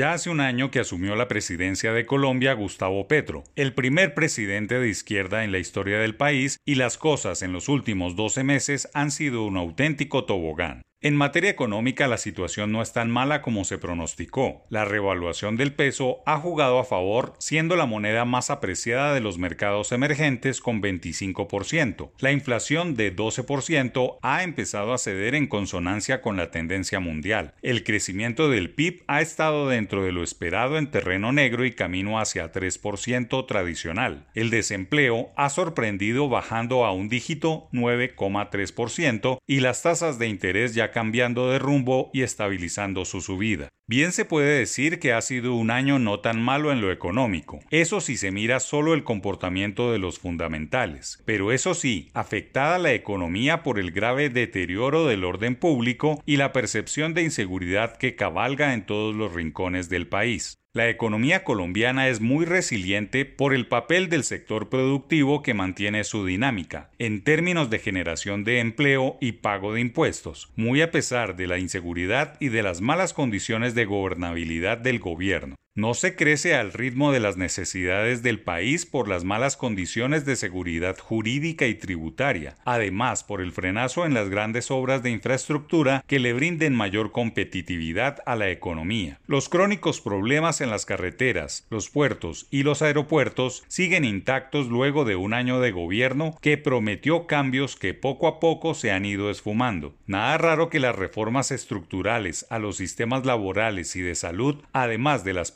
Ya hace un año que asumió la presidencia de Colombia Gustavo Petro, el primer presidente de izquierda en la historia del país, y las cosas en los últimos 12 meses han sido un auténtico tobogán. En materia económica la situación no es tan mala como se pronosticó. La revaluación del peso ha jugado a favor, siendo la moneda más apreciada de los mercados emergentes con 25%. La inflación de 12% ha empezado a ceder en consonancia con la tendencia mundial. El crecimiento del PIB ha estado dentro de lo esperado en terreno negro y camino hacia 3% tradicional. El desempleo ha sorprendido bajando a un dígito 9,3% y las tasas de interés ya cambiando de rumbo y estabilizando su subida. Bien se puede decir que ha sido un año no tan malo en lo económico, eso si se mira solo el comportamiento de los fundamentales, pero eso sí, afectada la economía por el grave deterioro del orden público y la percepción de inseguridad que cabalga en todos los rincones del país. La economía colombiana es muy resiliente por el papel del sector productivo que mantiene su dinámica, en términos de generación de empleo y pago de impuestos, muy a pesar de la inseguridad y de las malas condiciones de gobernabilidad del gobierno. No se crece al ritmo de las necesidades del país por las malas condiciones de seguridad jurídica y tributaria, además por el frenazo en las grandes obras de infraestructura que le brinden mayor competitividad a la economía. Los crónicos problemas en las carreteras, los puertos y los aeropuertos siguen intactos luego de un año de gobierno que prometió cambios que poco a poco se han ido esfumando. Nada raro que las reformas estructurales a los sistemas laborales y de salud, además de las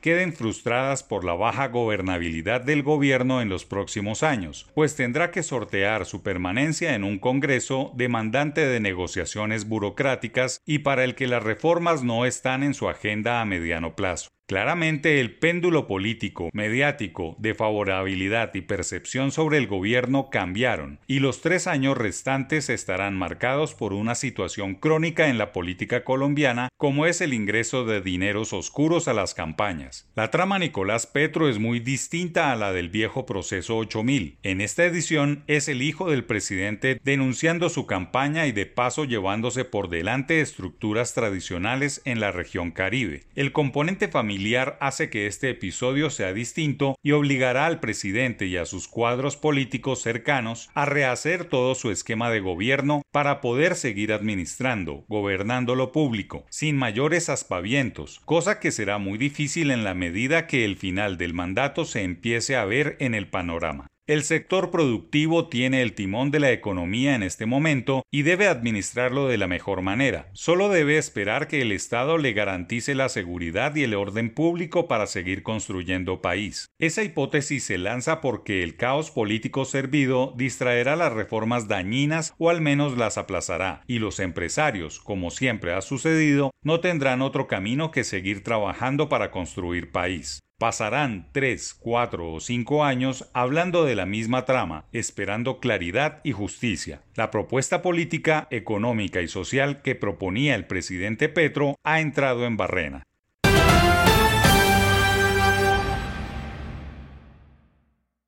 queden frustradas por la baja gobernabilidad del gobierno en los próximos años, pues tendrá que sortear su permanencia en un Congreso demandante de negociaciones burocráticas y para el que las reformas no están en su agenda a mediano plazo. Claramente el péndulo político, mediático, de favorabilidad y percepción sobre el gobierno cambiaron, y los tres años restantes estarán marcados por una situación crónica en la política colombiana, como es el ingreso de dineros oscuros a las campañas. La trama Nicolás Petro es muy distinta a la del viejo proceso 8000. En esta edición es el hijo del presidente denunciando su campaña y de paso llevándose por delante estructuras tradicionales en la región Caribe. El componente hace que este episodio sea distinto y obligará al presidente y a sus cuadros políticos cercanos a rehacer todo su esquema de gobierno para poder seguir administrando, gobernando lo público, sin mayores aspavientos, cosa que será muy difícil en la medida que el final del mandato se empiece a ver en el panorama. El sector productivo tiene el timón de la economía en este momento y debe administrarlo de la mejor manera. Solo debe esperar que el Estado le garantice la seguridad y el orden público para seguir construyendo país. Esa hipótesis se lanza porque el caos político servido distraerá las reformas dañinas o al menos las aplazará, y los empresarios, como siempre ha sucedido, no tendrán otro camino que seguir trabajando para construir país. Pasarán tres, cuatro o cinco años hablando de la misma trama, esperando claridad y justicia. La propuesta política, económica y social que proponía el presidente Petro ha entrado en barrena.